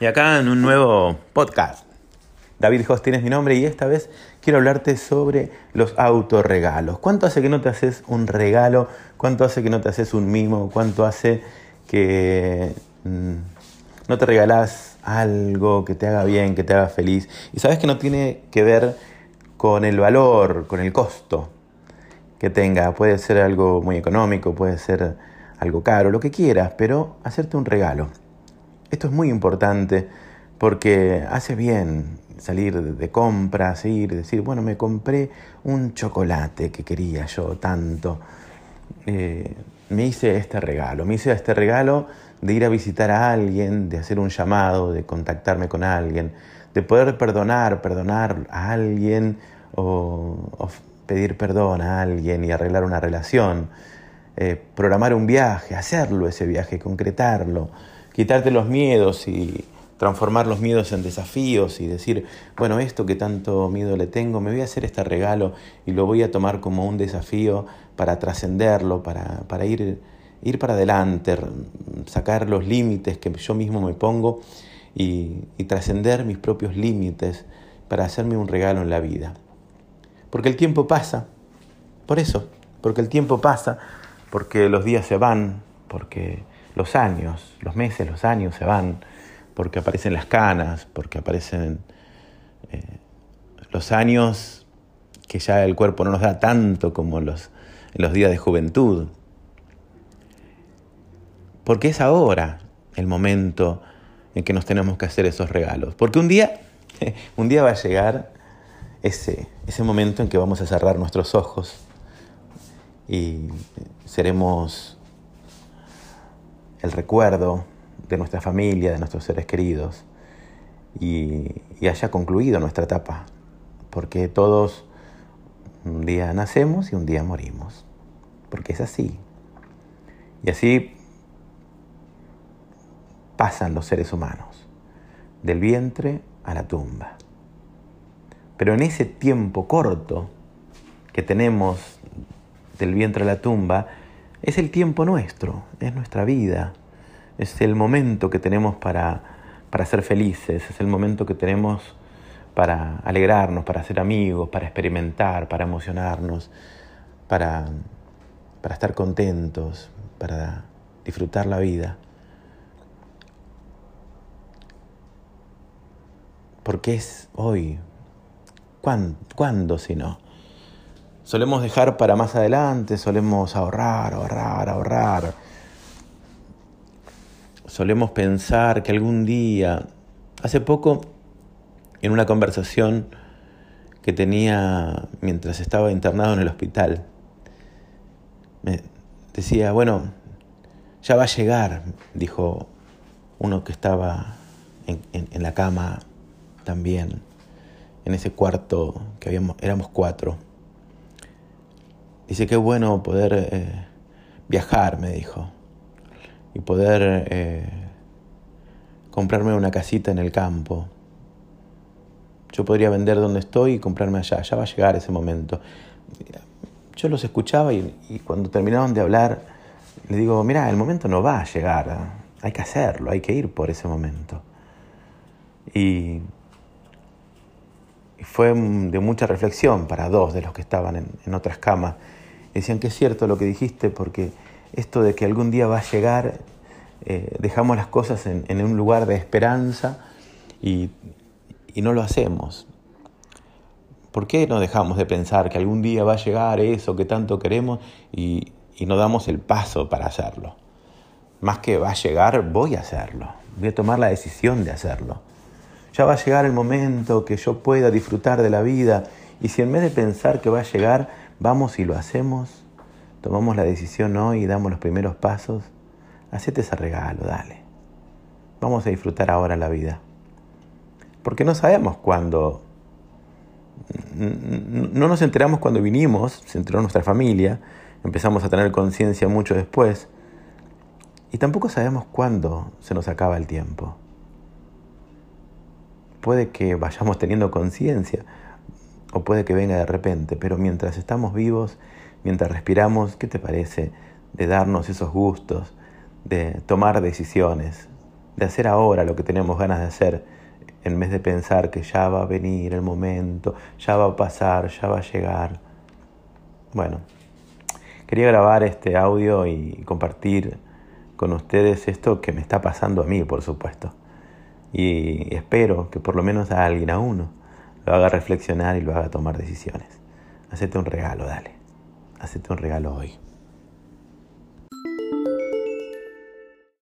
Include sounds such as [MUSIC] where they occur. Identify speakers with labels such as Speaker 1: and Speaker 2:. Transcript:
Speaker 1: Y acá en un nuevo podcast. David Hostin es mi nombre y esta vez quiero hablarte sobre los autorregalos. ¿Cuánto hace que no te haces un regalo? ¿Cuánto hace que no te haces un mimo? ¿Cuánto hace que mm, no te regalás algo que te haga bien, que te haga feliz? Y sabes que no tiene que ver con el valor, con el costo que tenga. Puede ser algo muy económico, puede ser algo caro, lo que quieras, pero hacerte un regalo. Esto es muy importante porque hace bien salir de compras, ir, decir, bueno, me compré un chocolate que quería yo tanto. Eh, me hice este regalo, me hice este regalo de ir a visitar a alguien, de hacer un llamado, de contactarme con alguien, de poder perdonar, perdonar a alguien o pedir perdón a alguien y arreglar una relación, eh, programar un viaje, hacerlo ese viaje, concretarlo, quitarte los miedos y transformar los miedos en desafíos y decir, bueno, esto que tanto miedo le tengo, me voy a hacer este regalo y lo voy a tomar como un desafío para trascenderlo, para, para ir, ir para adelante, sacar los límites que yo mismo me pongo y, y trascender mis propios límites para hacerme un regalo en la vida. Porque el tiempo pasa, por eso, porque el tiempo pasa, porque los días se van, porque los años, los meses, los años se van, porque aparecen las canas, porque aparecen eh, los años que ya el cuerpo no nos da tanto como los, en los días de juventud. Porque es ahora el momento en que nos tenemos que hacer esos regalos. Porque un día, [LAUGHS] un día va a llegar ese, ese momento en que vamos a cerrar nuestros ojos y seremos el recuerdo de nuestra familia, de nuestros seres queridos, y, haya concluido nuestra etapa, porque todos un día nacemos y un día morimos, porque es así. Y así pasan los seres humanos, del vientre a la tumba. Pero en ese tiempo corto que tenemos del vientre a la tumba, es el tiempo nuestro, es nuestra vida, es el momento que tenemos para, para ser felices, es el momento que tenemos para alegrarnos, para ser amigos, para experimentar, para emocionarnos, para, para estar contentos, para disfrutar la vida. Porque es hoy, ¿Cuándo, si no? Solemos dejar para más adelante, solemos ahorrar, ahorrar, ahorrar. Solemos pensar que algún día, hace poco, en una conversación que tenía mientras estaba internado en el hospital, me decía, bueno, ya va a llegar, dijo uno que estaba en la cama también en ese cuarto que habíamos, éramos cuatro. Dice, qué bueno poder eh, viajar, me dijo, y poder eh, comprarme una casita en el campo. Yo podría vender donde estoy y comprarme allá, ya va a llegar ese momento. Yo los escuchaba y, cuando terminaron de hablar, le digo, mira, el momento no va a llegar, hay que hacerlo, hay que ir por ese momento. Y fue de mucha reflexión para dos de los que estaban en, otras camas. Decían que es cierto lo que dijiste, porque esto de que algún día va a llegar, eh, dejamos las cosas en, un lugar de esperanza y, no lo hacemos. ¿Por qué no dejamos de pensar que algún día va a llegar eso que tanto queremos y, y no damos el paso para hacerlo? Más que va a llegar, voy a hacerlo. Voy a tomar la decisión de hacerlo. Ya va a llegar el momento que yo pueda disfrutar de la vida y si en vez de pensar que va a llegar, vamos y lo hacemos, tomamos la decisión hoy y damos los primeros pasos, hacete ese regalo, dale. Vamos a disfrutar ahora la vida. Porque no sabemos cuándo, no nos enteramos cuando vinimos, se enteró nuestra familia, empezamos a tener conciencia mucho después, y tampoco sabemos cuándo se nos acaba el tiempo puede que vayamos teniendo conciencia o puede que venga de repente, pero mientras estamos vivos, mientras respiramos, ¿qué te parece de darnos esos gustos, de tomar decisiones, de hacer ahora lo que tenemos ganas de hacer, en vez de pensar que ya va a venir el momento, ya va a pasar, ya va a llegar. Bueno, quería grabar este audio y compartir con ustedes esto que me está pasando a mí, por supuesto. Y espero que por lo menos a alguien, a uno, lo haga reflexionar y lo haga tomar decisiones. Hacete un regalo, dale. Hacete un regalo hoy.